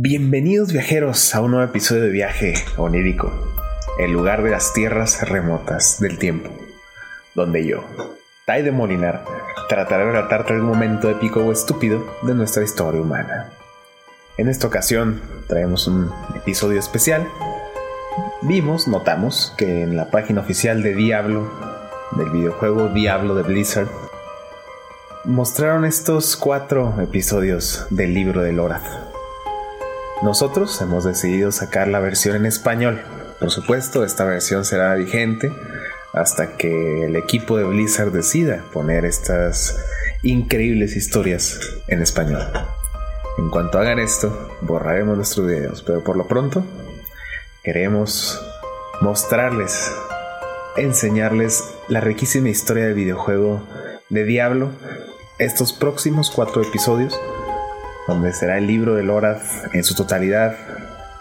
Bienvenidos viajeros a un nuevo episodio de Viaje Onírico, el lugar de las tierras remotas del tiempo, donde yo, Tai de Molinar, trataré de relatarte algún momento épico o estúpido de nuestra historia humana. En esta ocasión traemos un episodio especial. Vimos, notamos, que en la página oficial de Diablo, del videojuego Diablo de Blizzard, mostraron estos cuatro episodios del libro de Lorath nosotros hemos decidido sacar la versión en español. Por supuesto, esta versión será vigente hasta que el equipo de Blizzard decida poner estas increíbles historias en español. En cuanto hagan esto, borraremos nuestros videos, pero por lo pronto queremos mostrarles, enseñarles la riquísima historia del videojuego de Diablo, estos próximos cuatro episodios donde será el libro de Lorath en su totalidad,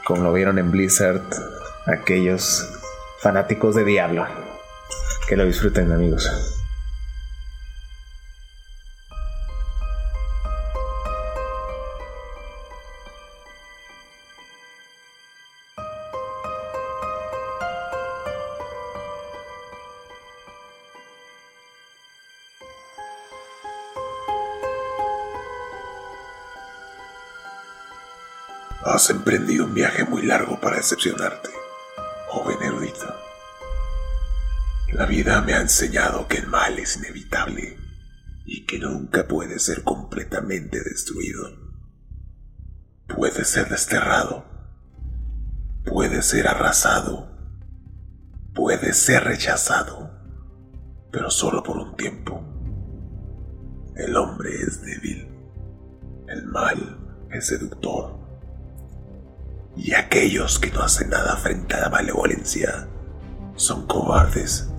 como lo vieron en Blizzard aquellos fanáticos de Diablo. Que lo disfruten amigos. Has emprendido un viaje muy largo para decepcionarte, joven erudito. La vida me ha enseñado que el mal es inevitable y que nunca puede ser completamente destruido. Puede ser desterrado, puede ser arrasado, puede ser rechazado, pero solo por un tiempo. El hombre es débil, el mal es seductor y aquellos que no hacen nada frente a la malevolencia son cobardes.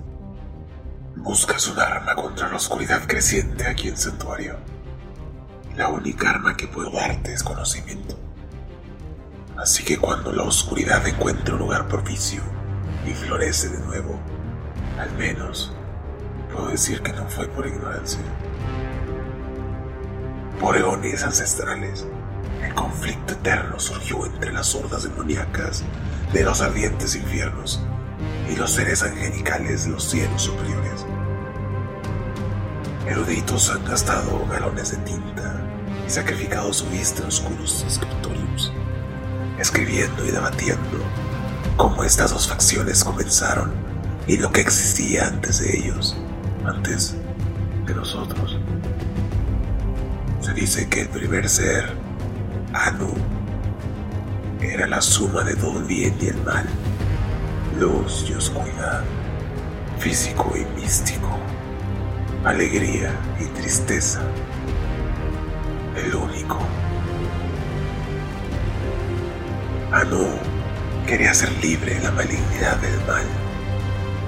Buscas un arma contra la oscuridad creciente aquí en Santuario. La única arma que puedo darte es conocimiento. Así que cuando la oscuridad encuentre un lugar propicio y florece de nuevo, al menos puedo decir que no fue por ignorancia. Por eones ancestrales, el conflicto eterno surgió entre las hordas demoníacas de los ardientes infiernos y los seres angelicales de los cielos superiores. Eruditos han gastado galones de tinta y sacrificado su vista en oscuros escritorios, escribiendo y debatiendo cómo estas dos facciones comenzaron y lo que existía antes de ellos, antes de nosotros. Se dice que el primer ser Anu era la suma de todo el bien y el mal, luz y oscuridad, físico y místico, alegría y tristeza, el único. Anu quería ser libre de la malignidad del mal,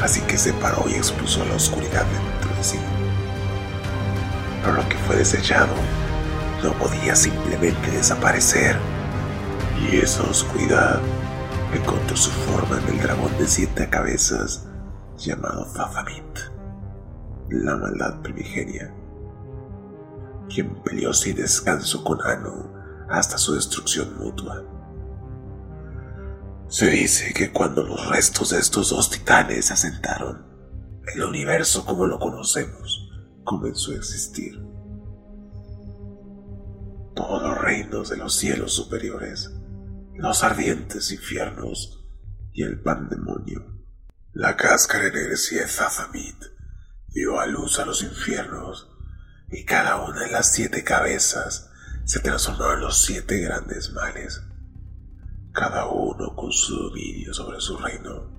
así que separó y expuso a la oscuridad dentro de sí. Pero lo que fue desechado no podía simplemente desaparecer. Y esa oscuridad encontró su forma en el dragón de siete cabezas llamado Zazamit, la maldad primigenia, quien peleó sin descanso con Anu hasta su destrucción mutua. Se dice que cuando los restos de estos dos titanes se asentaron, el universo como lo conocemos comenzó a existir reinos de los cielos superiores, los ardientes infiernos y el pandemonio. La cáscara enegrecida de Zazamit dio a luz a los infiernos y cada una de las siete cabezas se transformó en los siete grandes males, cada uno con su dominio sobre su reino.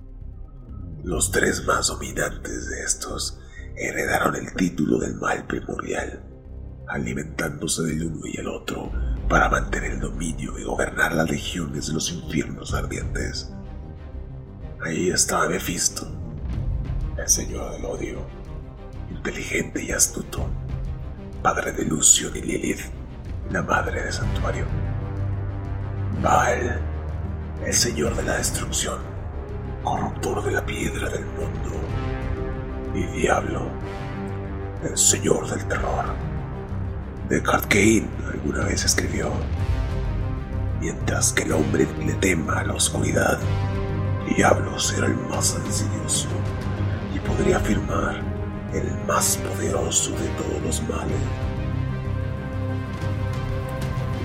Los tres más dominantes de estos heredaron el título del mal primordial alimentándose del uno y el otro para mantener el dominio y gobernar las legiones de los infiernos ardientes. Ahí estaba Mephisto, el señor del odio, inteligente y astuto, padre de Lucion y Lilith, la madre de santuario. Baal, el señor de la destrucción, corruptor de la piedra del mundo. Y Diablo, el señor del terror. Descartes Kane alguna vez escribió, mientras que el hombre le tema a la oscuridad. Diablos era el más insidioso y podría afirmar el más poderoso de todos los males.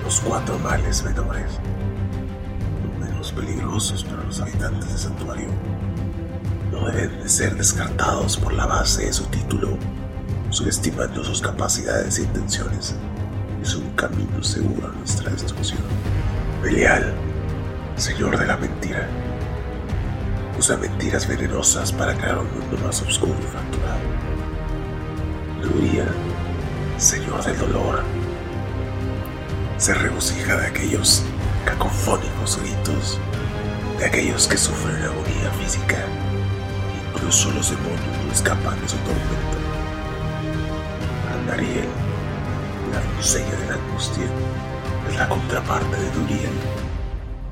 Los cuatro males menores, no menos peligrosos para los habitantes del santuario, no deben de ser descartados por la base de su título, subestimando sus capacidades e intenciones. Es un camino seguro a nuestra destrucción. Belial, señor de la mentira, usa mentiras venenosas para crear un mundo más oscuro y fracturado. Luria, señor del dolor, se regocija de aquellos cacofónicos gritos, de aquellos que sufren agonía física. Incluso los demonios no escapan de su tormento. Andariel, la doncella de la angustia, es la contraparte de Duriel,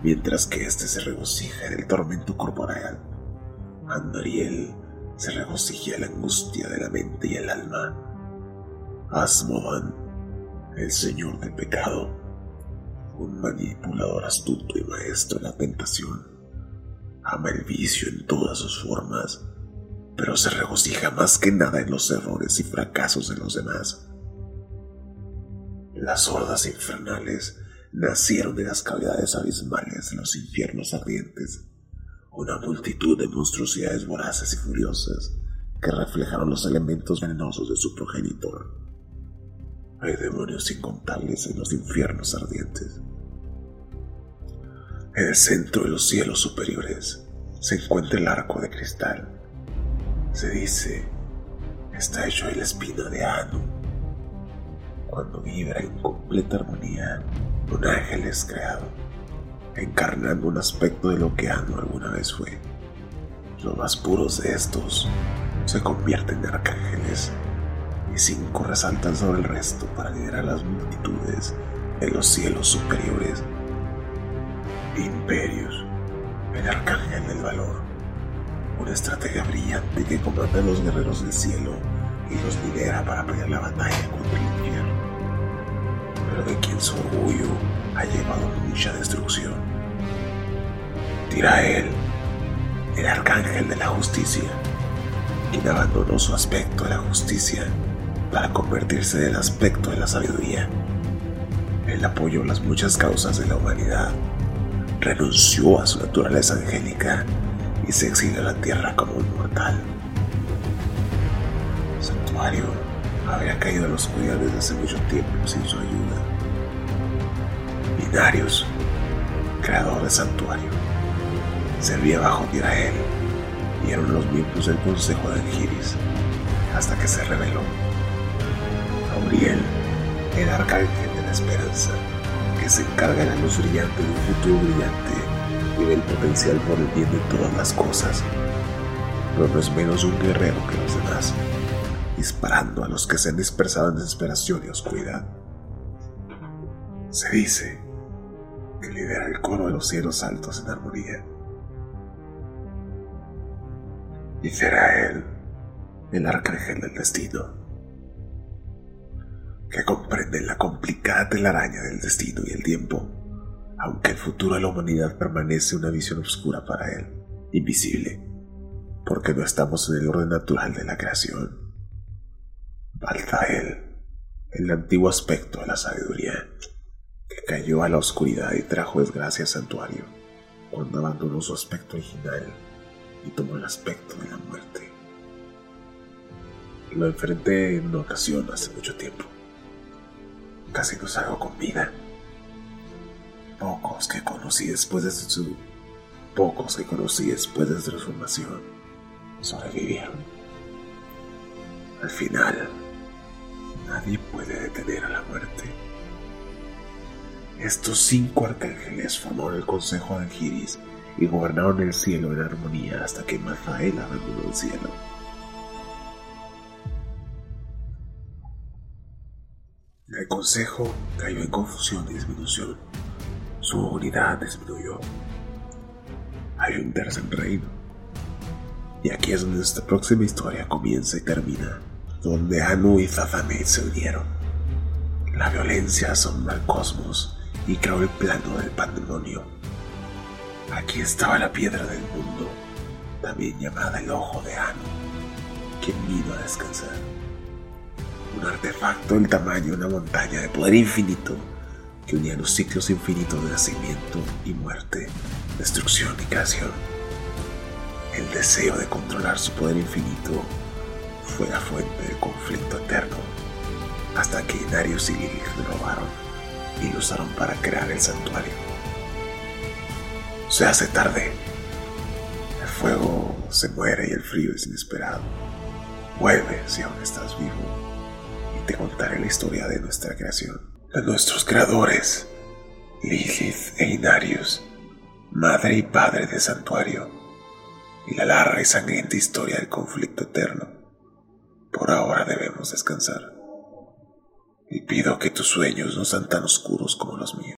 mientras que éste se regocija en el tormento corporal. Andariel se regocija en la angustia de la mente y el alma. Asmodan, el señor del pecado, un manipulador astuto y maestro en la tentación, ama el vicio en todas sus formas, pero se regocija más que nada en los errores y fracasos de los demás. Las hordas infernales nacieron de las cavidades abismales de los infiernos ardientes, una multitud de monstruosidades voraces y furiosas que reflejaron los elementos venenosos de su progenitor. Hay demonios incontables en los infiernos ardientes. En el centro de los cielos superiores se encuentra el arco de cristal. Se dice, está hecho de la espina de Anu. Cuando vibra en completa armonía, un ángel es creado, encarnando un aspecto de lo que Anu alguna vez fue. Los más puros de estos se convierten en arcángeles y cinco resaltan sobre el resto para liderar las multitudes en los cielos superiores. Imperios, el arcángel del valor, una estrategia brillante que comanda a los guerreros del cielo y los lidera para pelear la batalla contra el infierno, pero de quien su orgullo ha llevado mucha destrucción. Tirael, el arcángel de la justicia, quien abandonó su aspecto de la justicia para convertirse en el aspecto de la sabiduría. Él apoyó las muchas causas de la humanidad, renunció a su naturaleza angélica y se exilió a la tierra como un mortal. Santuario había caído en la oscuridad desde hace mucho tiempo sin su ayuda. Binarius, creador de Santuario, servía bajo Tirael y eran los miembros del Consejo de Angiris hasta que se reveló. Gabriel, el arcángel de la esperanza, que se encarga de la luz brillante de un futuro brillante y del potencial por el bien de todas las cosas, pero no es menos un guerrero que los demás, disparando a los que se han dispersado en desesperación y oscuridad. Se dice que lidera el coro de los cielos altos en armonía. Y será él el arcángel del destino que comprende la complicada telaraña del destino y el tiempo, aunque el futuro de la humanidad permanece una visión oscura para él, invisible, porque no estamos en el orden natural de la creación. Falta él, el antiguo aspecto de la sabiduría, que cayó a la oscuridad y trajo desgracia al santuario, cuando abandonó su aspecto original y tomó el aspecto de la muerte. Lo enfrenté en una ocasión hace mucho tiempo casi no salgo con vida. Pocos que conocí después de su... Pocos que conocí después de su transformación sobrevivieron. Al final, nadie puede detener a la muerte. Estos cinco arcángeles formaron el Consejo de Angiris y gobernaron el cielo en armonía hasta que Mazael abandonó el cielo. El consejo cayó en confusión y disminución. Su unidad disminuyó. Hay un tercer reino. Y aquí es donde esta próxima historia comienza y termina, donde Anu y Zazamet se unieron. La violencia asombra al cosmos y creó el plano del pandemonio. Aquí estaba la piedra del mundo, también llamada el ojo de Ano, quien vino a descansar. Un artefacto del tamaño de una montaña de poder infinito que unía los ciclos infinitos de nacimiento y muerte, destrucción y creación. El deseo de controlar su poder infinito fue la fuente del conflicto eterno, hasta que Inarius y Lilith lo robaron y lo usaron para crear el santuario. Se hace tarde. El fuego se muere y el frío es inesperado. Vuelve si aún estás vivo y te contaré la historia de nuestra creación, de nuestros creadores, Lilith e Inarius, madre y padre del santuario, y la larga y sangrienta historia del conflicto eterno. Por ahora debemos descansar. Y pido que tus sueños no sean tan oscuros como los míos.